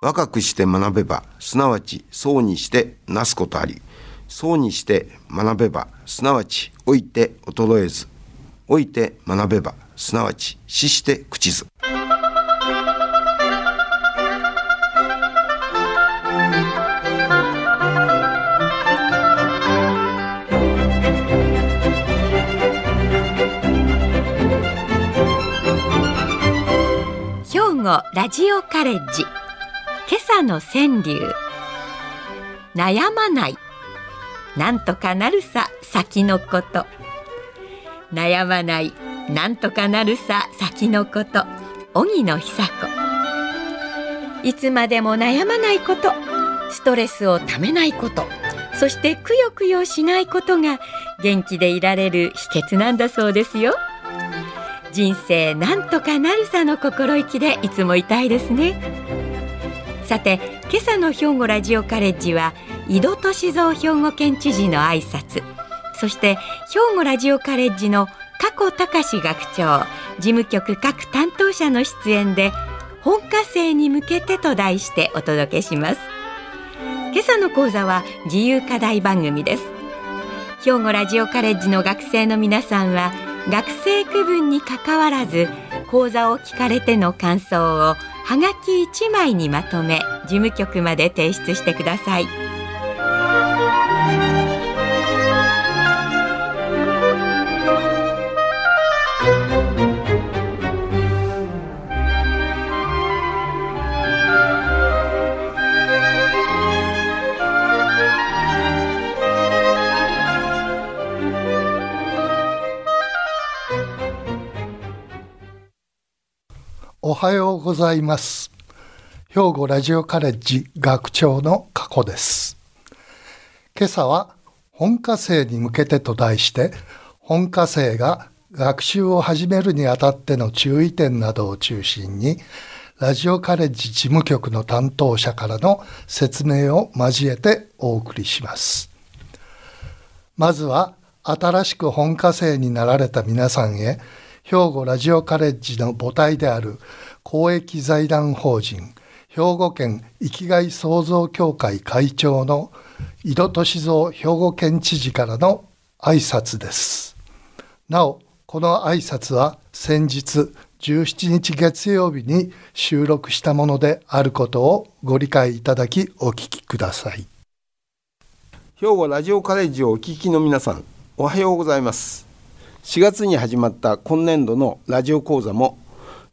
若くして学べば、すなわちそうにしてなすことあり、そうにして学べば、すなわち老いて衰えず、老いて学べば、すなわち死して朽ちず。兵庫ラジオカレッジ今朝の川柳。悩まない。なんとかなるさ先のこと。悩まない。なんとかなるさ先のこと。荻野久子いつまでも悩まないこと。ストレスをためないこと。そしてくよくよしないことが元気でいられる秘訣なんだそうですよ。人生なんとかなるさの心意気でいつもいたいですね。さて今朝の兵庫ラジオカレッジは井戸俊三兵庫県知事の挨拶。そして兵庫ラジオカレッジの加古隆学長事務局各担当者の出演で本科生に向けてと題してお届けします。今朝の講座は自由課題番組です。兵庫ラジオカレッジの学生の皆さんは学生区分にかかわらず講座を聞かれての感想をはがき1枚にまとめ事務局まで提出してください。はようございます。兵庫ラジオカレッジ学長の加古です。今朝は本科生に向けてと題して本科生が学習を始めるにあたっての注意点などを中心にラジオカレッジ事務局の担当者からの説明を交えてお送りします。まずは新しく本科生になられた皆さんへ兵庫ラジオカレッジの母体である公益財団法人兵庫県生きがい創造協会会長の井戸俊三兵庫県知事からの挨拶です。なおこの挨拶は先日17日月曜日に収録したものであることをご理解いただきお聞きください。兵庫ラジオカレッジをお聞きの皆さんおはようございます。4月に始まった今年度のラジオ講座も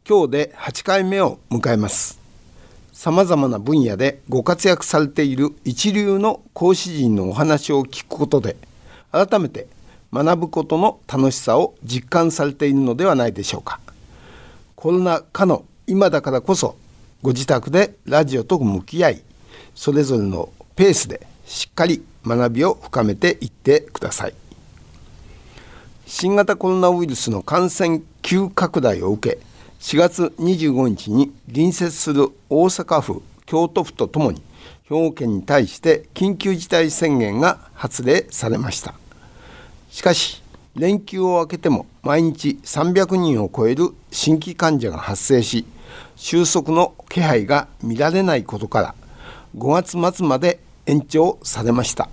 今日で8回目を迎えます。さまざまな分野でご活躍されている一流の講師陣のお話を聞くことで改めて学ぶことの楽しさを実感されているのではないでしょうか。コロナ禍の今だからこそご自宅でラジオと向き合いそれぞれのペースでしっかり学びを深めていってください。新型コロナウイルスの感染急拡大を受け4月25日に隣接する大阪府京都府とともに兵庫県に対して緊急事態宣言が発令されました。しかし連休を明けても毎日300人を超える新規患者が発生し収束の気配が見られないことから5月末まで延長されました。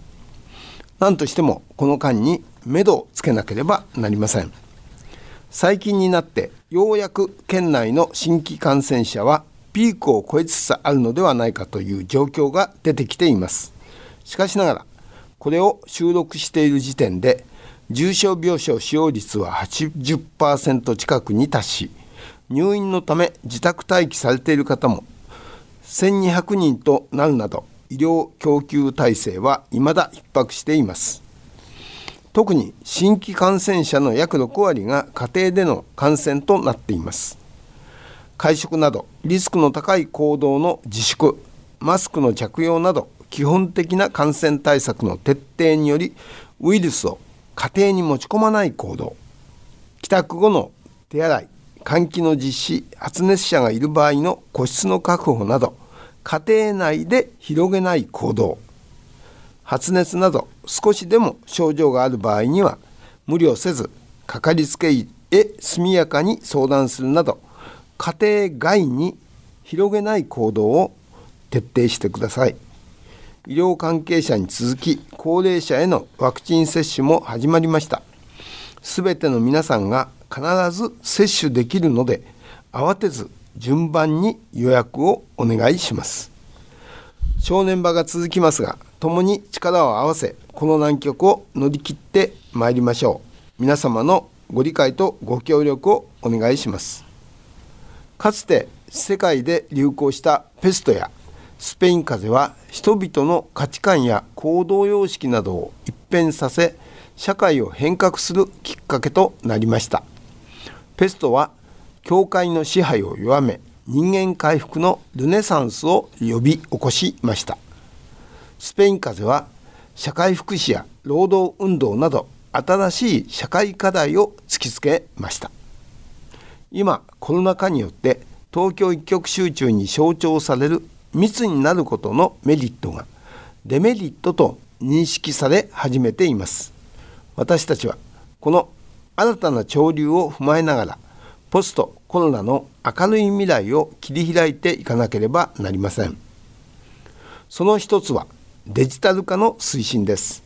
何としてもこの間に目処をつけなければなりません。最近になってようやく県内の新規感染者はピークを超えつつあるのではないかという状況が出てきています。しかしながらこれを収録している時点で重症病床使用率は80%近くに達し入院のため自宅待機されている方も1200人となるなど医療供給体制は未だ逼迫しています。特に新規感染者の約6割が家庭での感染となっています。会食などリスクの高い行動の自粛マスクの着用など基本的な感染対策の徹底によりウイルスを家庭に持ち込まない行動帰宅後の手洗い換気の実施発熱者がいる場合の個室の確保など家庭内で広げない行動発熱など少しでも症状がある場合には無理をせずかかりつけ医へ速やかに相談するなど家庭外に広げない行動を徹底してください。医療関係者に続き高齢者へのワクチン接種も始まりました。すべての皆さんが必ず接種できるので慌てず順番に予約をお願いします。正念場が続きますが共に力を合わせこの難局を乗り切ってまいりましょう。皆様のご理解とご協力をお願いします。かつて世界で流行したペストやスペイン風邪は人々の価値観や行動様式などを一変させ社会を変革するきっかけとなりました。ペストは教会の支配を弱め人間回復のルネサンスを呼び起こしました。スペイン風邪は社会福祉や労働運動など新しい社会課題を突きつけました。今コロナ禍によって東京一極集中に象徴される密になることのメリットがデメリットと認識され始めています。私たちはこの新たな潮流を踏まえながらポストコロナの明るい未来を切り開いていかなければなりません。その一つはデジタル化の推進です。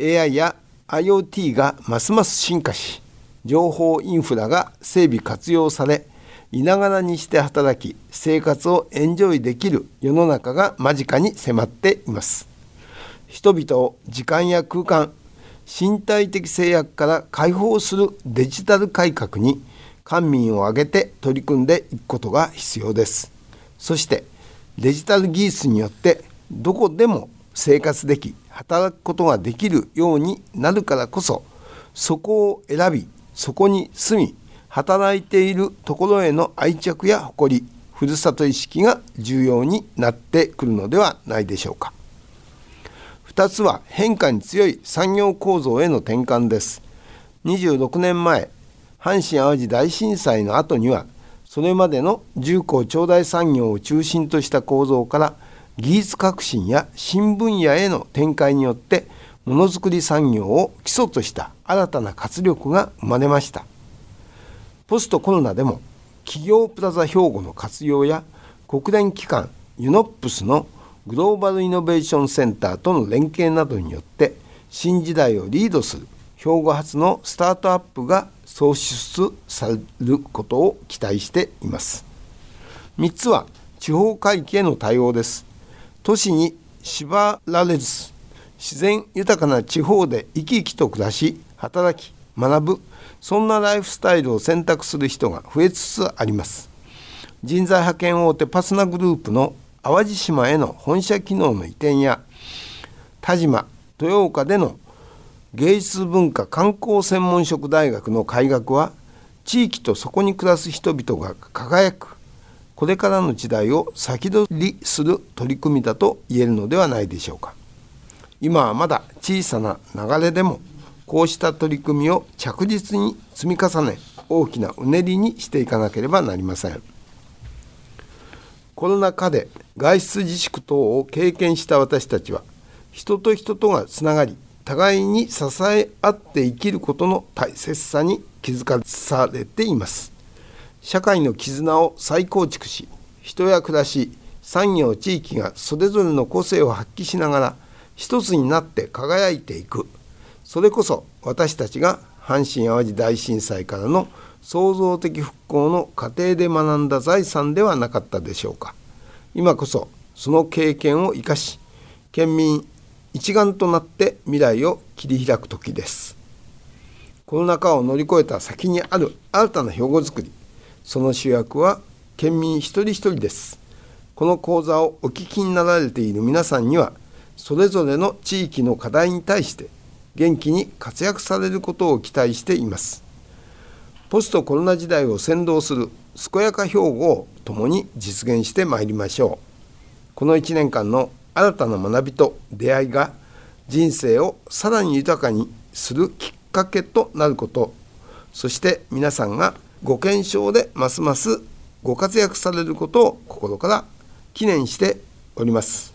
AI や IoT がますます進化し情報インフラが整備活用されいながらにして働き生活をエンジョイできる世の中が間近に迫っています。人々を時間や空間身体的制約から解放するデジタル改革に官民を挙げて取り組んでいくことが必要です。そしてデジタル技術によってどこでも生活でき働くことができるようになるからこそそこを選びそこに住み働いているところへの愛着や誇りふるさと意識が重要になってくるのではないでしょうか。2つは変化に強い産業構造への転換です。26年前阪神・淡路大震災の後にはそれまでの重工長大産業を中心とした構造から技術革新や新分野への展開によってものづくり産業を基礎とした新たな活力が生まれました。ポストコロナでも企業プラザ兵庫の活用や国連機関ユノップスのグローバルイノベーションセンターとの連携などによって新時代をリードする兵庫発のスタートアップが創出されることを期待しています。3つは地方回帰への対応です。都市に縛られず自然豊かな地方で生き生きと暮らし働き学ぶそんなライフスタイルを選択する人が増えつつあります。人材派遣大手パスナグループの淡路島への本社機能の移転や田島豊岡での芸術文化観光専門職大学の開学は地域とそこに暮らす人々が輝くこれからの時代を先取りする取り組みだと言えるのではないでしょうか。今はまだ小さな流れでもこうした取り組みを着実に積み重ね大きなうねりにしていかなければなりません。コロナ禍で外出自粛等を経験した私たちは人と人とがつながり互いに支え合って生きることの大切さに気づかされています。社会の絆を再構築し人や暮らし産業地域がそれぞれの個性を発揮しながら一つになって輝いていく。それこそ私たちが阪神・淡路大震災からの創造的復興の過程で学んだ財産ではなかったでしょうか。今こそその経験を生かし県民一丸となって未来を切り開く時です。コロナ禍を乗り越えた先にある新たな兵庫づくり。その主役は県民一人一人です。この講座をお聞きになられている皆さんにはそれぞれの地域の課題に対して元気に活躍されることを期待しています。ポストコロナ時代を先導する健やか兵庫を共に実現してまいりましょう。この1年間の新たな学びと出会いが人生をさらに豊かにするきっかけとなること。そして皆さんがご健勝でますますご活躍されることを心から記念しております。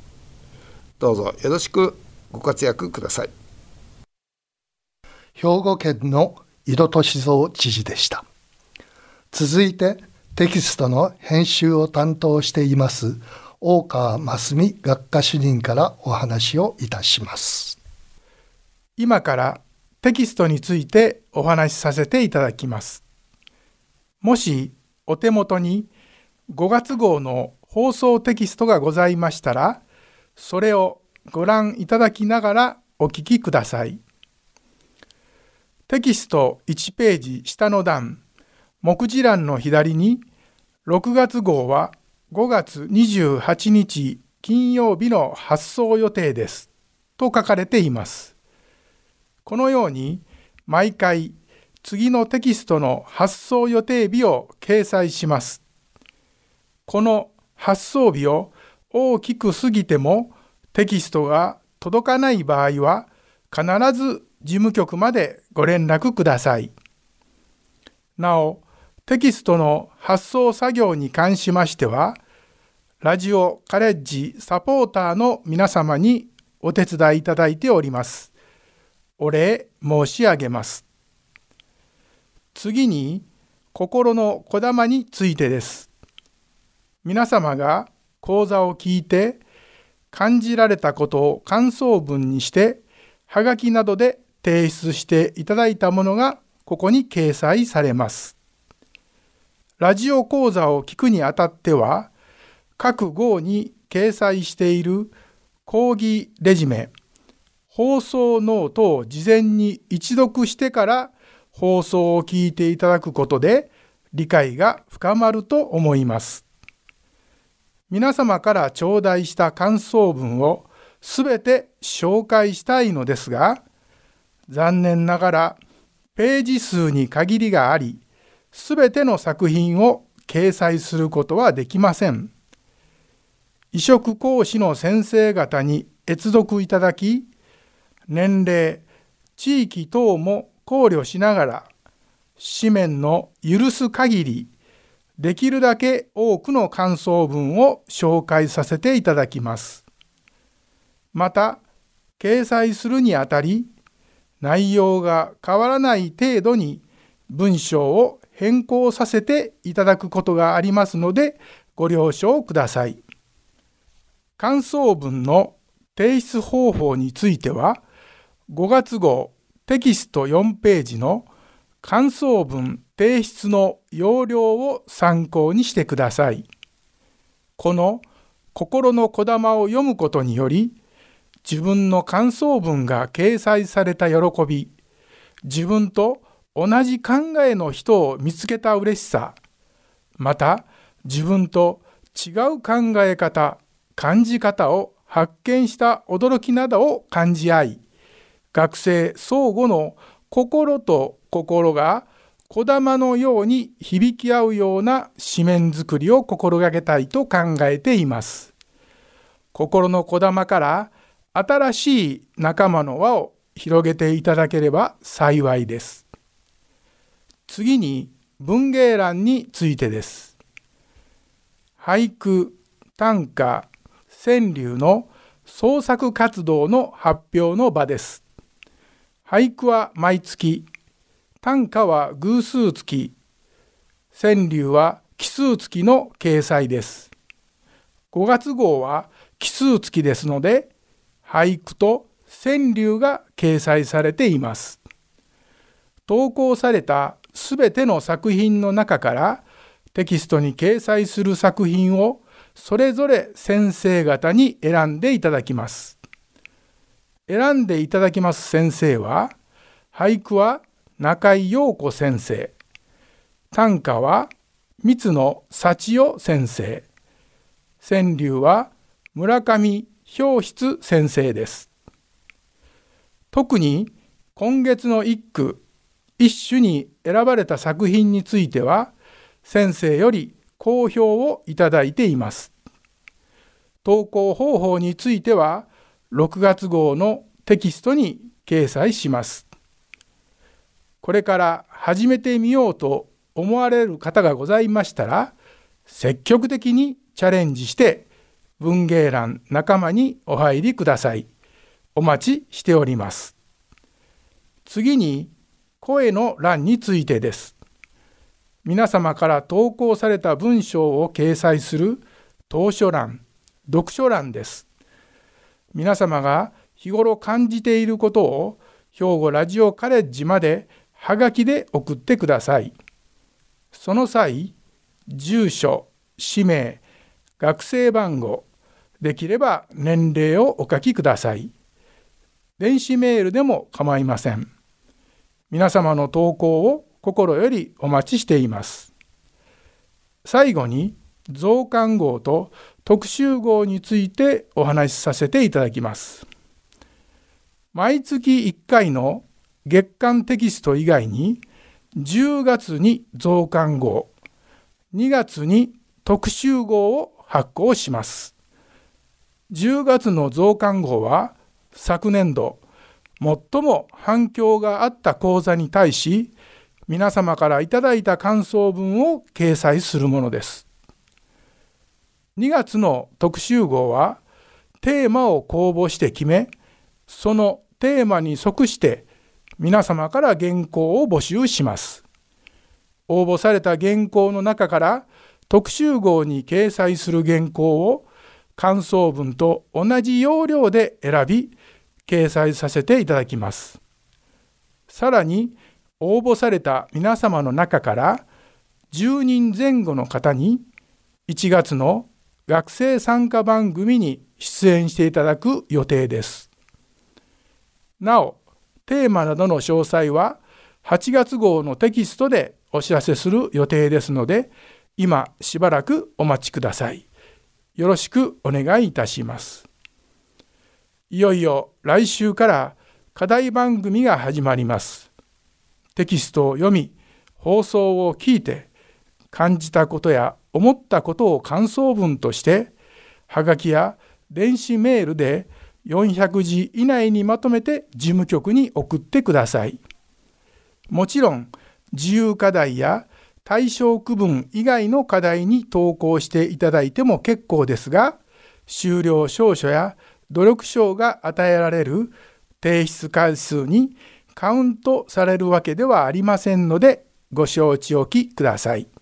どうぞよろしくご活躍ください。兵庫県の井戸俊三知事でした。続いてテキストの編集を担当しています大川真澄学科主任からお話をいたします。今からテキストについてお話しさせていただきますもしお手元に5月号の放送テキストがございましたらそれをご覧いただきながらお聞きくださいテキスト1ページ下の段目次欄の左に6月号は5月28日金曜日の発送予定ですと書かれています。このように毎回次のテキストの発送予定日を掲載します。この発送日を大きく過ぎてもテキストが届かない場合は必ず事務局までご連絡ください。なお、テキストの発送作業に関しましては、ラジオカレッジサポーターの皆様にお手伝いいただいております。お礼申し上げます。次に、心のこだまについてです。皆様が講座を聞いて感じられたことを感想文にしてはがきなどで提出していただいたものがここに掲載されます。ラジオ講座を聞くにあたっては、各号に掲載している講義レジメ、放送ノートを事前に一読してから放送を聞いていただくことで理解が深まると思います。皆様から頂戴した感想文をすべて紹介したいのですが、残念ながらページ数に限りがあり、すべての作品を掲載することはできません。移植講師の先生方に閲読いただき、年齢、地域等も考慮しながら、紙面の許す限り、できるだけ多くの感想文を紹介させていただきます。また、掲載するにあたり、内容が変わらない程度に文章を変更させていただくことがありますのでご了承ください。感想文の提出方法については5月号テキスト4ページの感想文提出の要領を参考にしてください。この心のこだまを読むことにより自分の感想文が掲載された喜び自分と同じ考えの人を見つけた嬉しさまた自分と違う考え方感じ方を発見した驚きなどを感じ合い学生相互の心と心がこだまのように響き合うような紙面作りを心がけたいと考えています。心のこだまから新しい仲間の輪を広げていただければ幸いです。次に文芸欄についてです。俳句、短歌、川柳の創作活動の発表の場です。俳句は毎月、短歌は偶数月、川柳は奇数月の掲載です。5月号は奇数月ですので、俳句と川柳が掲載されています。投稿されたすべての作品の中からテキストに掲載する作品をそれぞれ先生方に選んでいただきます。選んでいただきます先生は俳句は中井陽子先生短歌は三野幸代先生川柳は村上氷室先生です。特に今月の一句一首に選ばれた作品については先生より好評をいただいています。投稿方法については6月号のテキストに掲載します。これから始めてみようと思われる方がございましたら積極的にチャレンジして文芸欄仲間にお入りください。お待ちしております。次に声の欄についてです。皆様から投稿された文章を掲載する当書欄、読書欄です。皆様が日頃感じていることを兵庫ラジオカレッジまではがきで送ってください。その際、住所、氏名、学生番号、できれば年齢をお書きください。電子メールでも構いません。皆様の投稿を心よりお待ちしています。最後に増刊号と特集号についてお話しさせていただきます。毎月1回の月間テキスト以外に10月に増刊号、2月に特集号を発行します。10月の増刊号は昨年度最も反響があった講座に対し皆様からいただいた感想文を掲載するものです。2月の特集号はテーマを公募して決めそのテーマに即して皆様から原稿を募集します。応募された原稿の中から特集号に掲載する原稿を感想文と同じ要領で選び掲載させていただきます。さらに応募された皆様の中から10人前後の方に1月の学生参加番組に出演していただく予定です。なお、テーマなどの詳細は8月号のテキストでお知らせする予定ですので、今しばらくお待ちください。よろしくお願いいたします。いよいよ来週から課題番組が始まります。テキストを読み、放送を聞いて、感じたことや思ったことを感想文として、はがきや電子メールで400字以内にまとめて事務局に送ってください。もちろん、自由課題や対象区分以外の課題に投稿していただいても結構ですが、終了証書や努力賞が与えられる提出回数にカウントされるわけではありませんのでご承知おきください。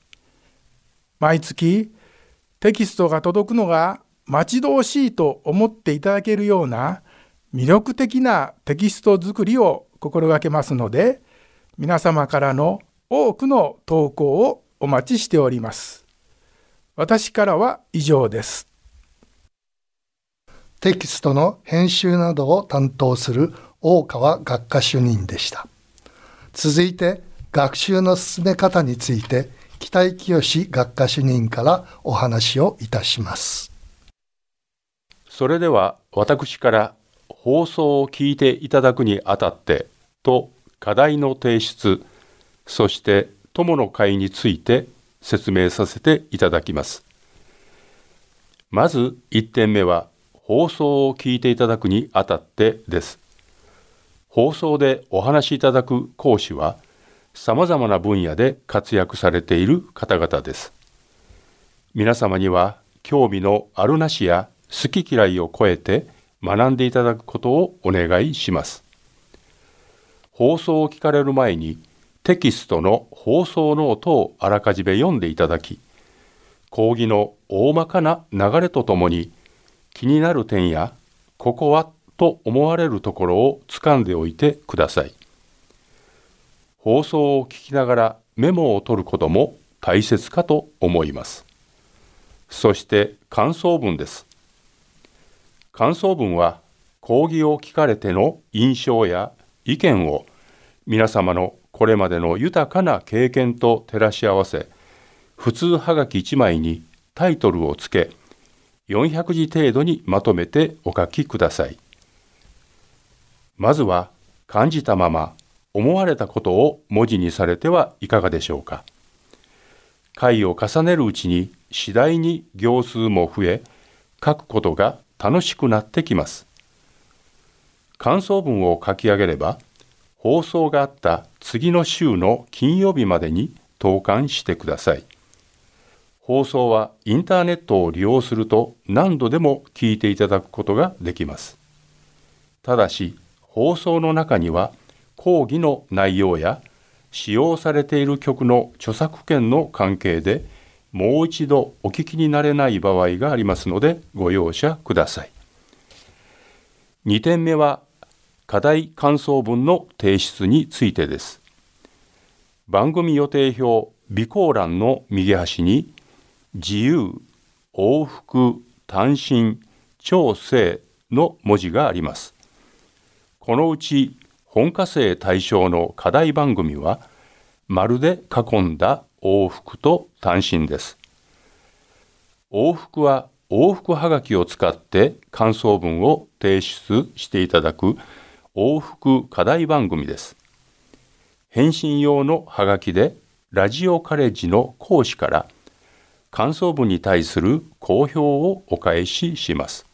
毎月テキストが届くのが待ち遠しいと思っていただけるような魅力的なテキスト作りを心がけますので皆様からの多くの投稿をお待ちしております。私からは以上です。テキストの編集などを担当する大川学科主任でした続いて学習の進め方について北井清学科主任からお話をいたします。それでは私から放送を聞いていただくにあたってと課題の提出そして友の会について説明させていただきます。まず1点目は放送を聞いていただくにあたってです。放送でお話しいただく講師は様々な分野で活躍されている方々です。皆様には興味のあるなしや好き嫌いを超えて学んでいただくことをお願いします。放送を聞かれる前にテキストの放送ノートをあらかじめ読んでいただき、講義の大まかな流れとともに気になる点やここはと思われるところを掴んでおいてください。放送を聞きながらメモを取ることも大切かと思います。そして感想文です。感想文は講義を聞かれての印象や意見を皆様のこれまでの豊かな経験と照らし合わせ普通はがき1枚にタイトルをつけ400字程度にまとめてお書きください。まずは感じたまま思われたことを文字にされてはいかがでしょうか。回を重ねるうちに次第に行数も増え、書くことが楽しくなってきます。感想文を書き上げれば、放送があった次の週の金曜日までに投函してください。放送はインターネットを利用すると何度でも聞いていただくことができます。ただし、放送の中には講義の内容や使用されている曲の著作権の関係でもう一度お聞きになれない場合がありますのでご容赦ください。2点目は課題感想文の提出についてです。番組予定表備考欄の右端に自由、往復、単身、調整の文字があります。このうち本科生対象の課題番組は丸で囲んだ往復と単身です。往復は往復はがきを使って感想文を提出していただく往復課題番組です。返信用のはがきでラジオカレッジの講師から感想文に対する好評をお返しします。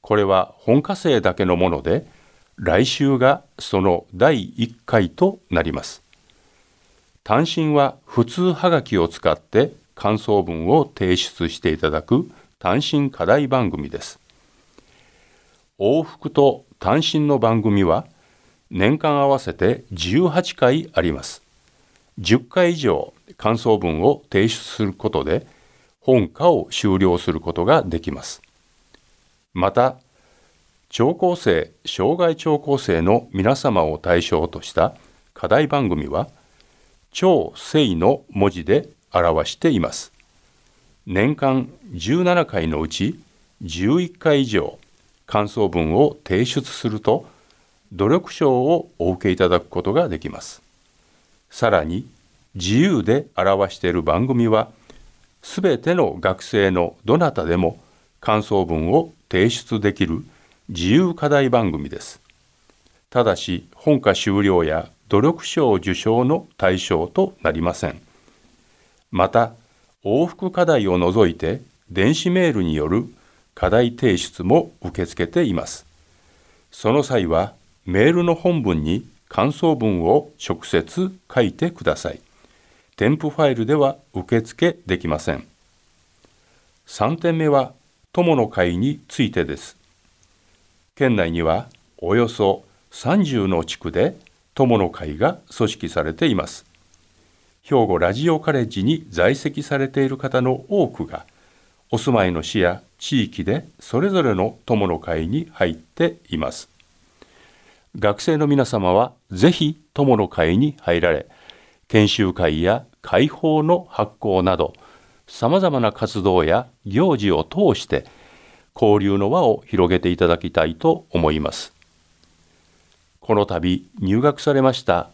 これは本科生だけのもので来週がその第1回となります。単身は普通はがきを使って感想文を提出していただく単身課題番組です。往復と単身の番組は年間合わせて18回あります。10回以上感想文を提出することで本科を終了することができます。また、聴講生、障害聴講生の皆様を対象とした課題番組は超正の文字で表しています。年間17回のうち11回以上感想文を提出すると努力賞をお受けいただくことができます。さらに自由で表している番組はすべての学生のどなたでも感想文を提出できる自由課題番組です。ただし本科修了や努力賞受賞の対象となりません。また往復課題を除いて電子メールによる課題提出も受け付けています。その際はメールの本文に感想文を直接書いてください。添付ファイルでは受付できません。3点目は友の会についてです。県内にはおよそ30の地区で友の会が組織されています。兵庫ラジオカレッジに在籍されている方の多くがお住まいの市や地域でそれぞれの友の会に入っています。学生の皆様はぜひ友の会に入られ、研修会や会報の発行など、さまざまな活動や行事を通して交流の輪を広げていただきたいと思います。この度入学されました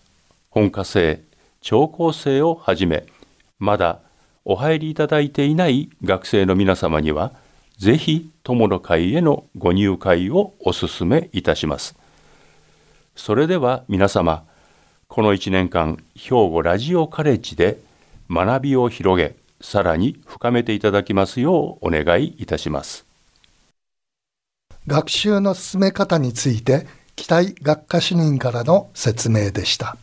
本科生、聴講生をはじめ、まだお入りいただいていない学生の皆様には、ぜひ友の会へのご入会をお勧めいたします。それでは皆様、この1年間、兵庫ラジオカレッジで学びを広げ、さらに深めていただきますようお願いいたします。学習の進め方について期待学科主任からの説明でした。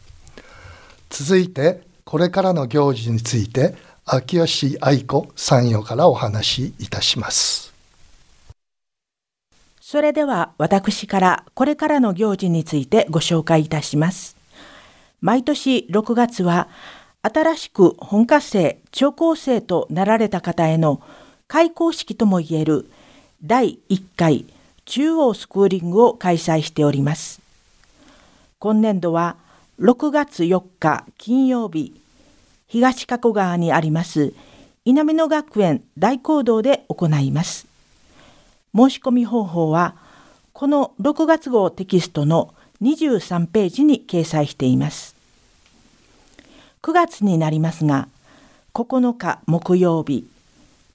続いてこれからの行事について秋吉愛子参与からお話しいたします。それでは私からこれからの行事についてご紹介いたします。毎年6月は新しく本科生聴講生となられた方への開講式ともいえる第1回中央スクーリングを開催しております。今年度は6月4日金曜日、東加古川にあります稲美野学園大講堂で行います。申し込み方法は、この6月号テキストの23ページに掲載しています。9月になりますが、9日木曜日、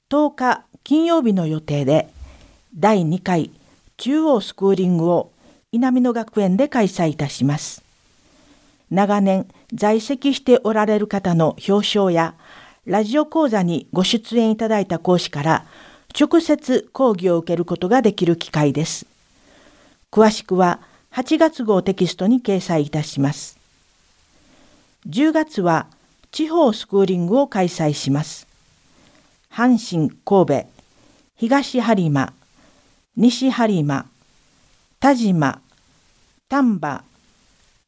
10日金曜日の予定で、第2回中央スクーリングを稲美野学園で開催いたします。長年在籍しておられる方の表彰やラジオ講座にご出演いただいた講師から直接講義を受けることができる機会です。詳しくは8月号テキストに掲載いたします。10月は地方スクーリングを開催します。阪神、神戸、東播磨、西播磨、田島、丹波、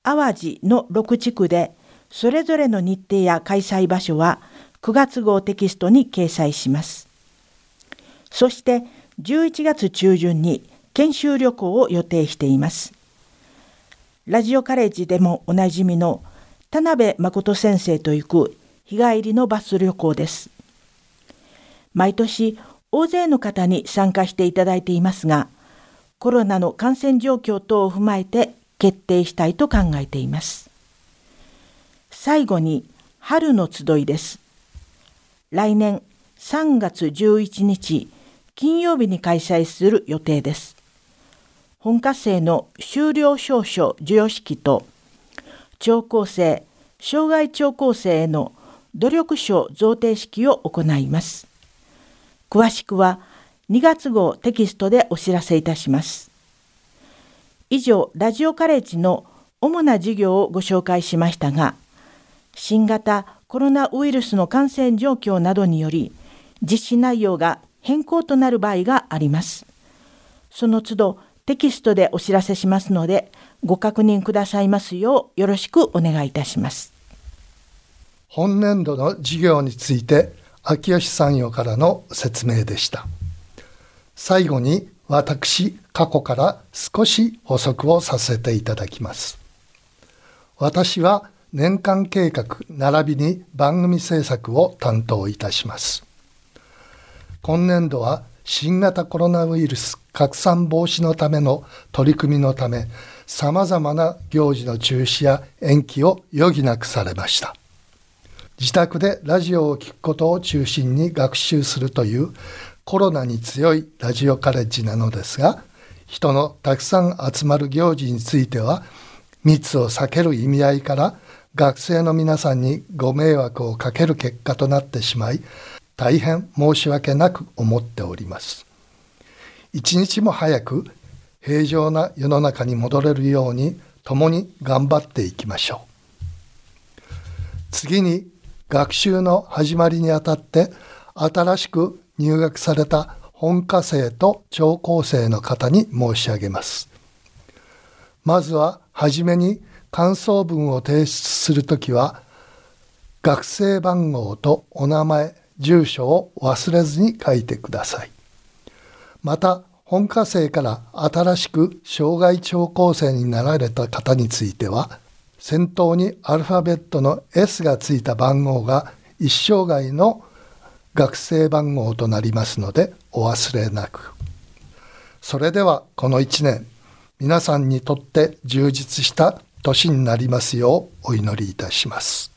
淡路の6地区でそれぞれの日程や開催場所は9月号テキストに掲載します。そして11月中旬に研修旅行を予定しています。ラジオカレッジでもおなじみの田辺誠先生と行く日帰りのバス旅行です。毎年大勢の方に参加していただいていますがコロナの感染状況等を踏まえて決定したいと考えています。最後に春の集いです。来年3月11日金曜日に開催する予定です。本科生の修了証書授与式と聴講生障害聴講生への努力賞贈呈式を行います。詳しくは2月号テキストでお知らせいたします。以上ラジオカレッジの主な授業をご紹介しましたが新型コロナウイルスの感染状況などにより実施内容が変更となる場合があります。その都度テキストでお知らせしますのでご確認くださいますようよろしくお願いいたします。本年度の授業について秋吉産業からの説明でした。最後に私過去から少し補足をさせていただきます。私は年間計画並びに番組制作を担当いたします。今年度は新型コロナウイルス拡散防止のための取り組みのためさまざまな行事の中止や延期を余儀なくされました。自宅でラジオを聴くことを中心に学習するというコロナに強いラジオカレッジなのですが人のたくさん集まる行事については密を避ける意味合いから学生の皆さんにご迷惑をかける結果となってしまい大変申し訳なく思っております。一日も早く平常な世の中に戻れるように共に頑張っていきましょう。次に学習の始まりにあたって新しく入学された本科生と聴講生の方に申し上げます。まずははじめに感想文を提出するときは学生番号とお名前住所を忘れずに書いてください。また本科生から新しく障害聴講生になられた方については先頭にアルファベットの S がついた番号が一生涯の学生番号となりますのでお忘れなくそれではこの1年皆さんにとって充実した年になりますようお祈りいたします。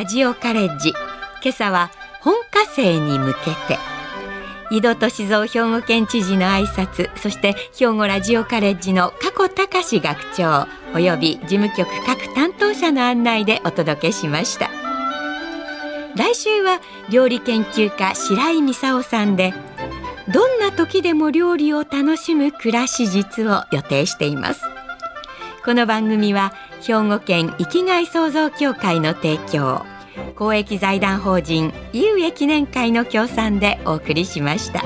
ラジオカレッジ。今朝は本科生に向けて。井戸俊三兵庫県知事の挨拶そして兵庫ラジオカレッジの加古隆学長および事務局各担当者の案内でお届けしました。来週は料理研究家白井美沙さんでどんな時でも料理を楽しむ暮らし術を予定しています。この番組は兵庫県生きがい創造協会の提供。公益財団法人井植記念会の協賛でお送りしました。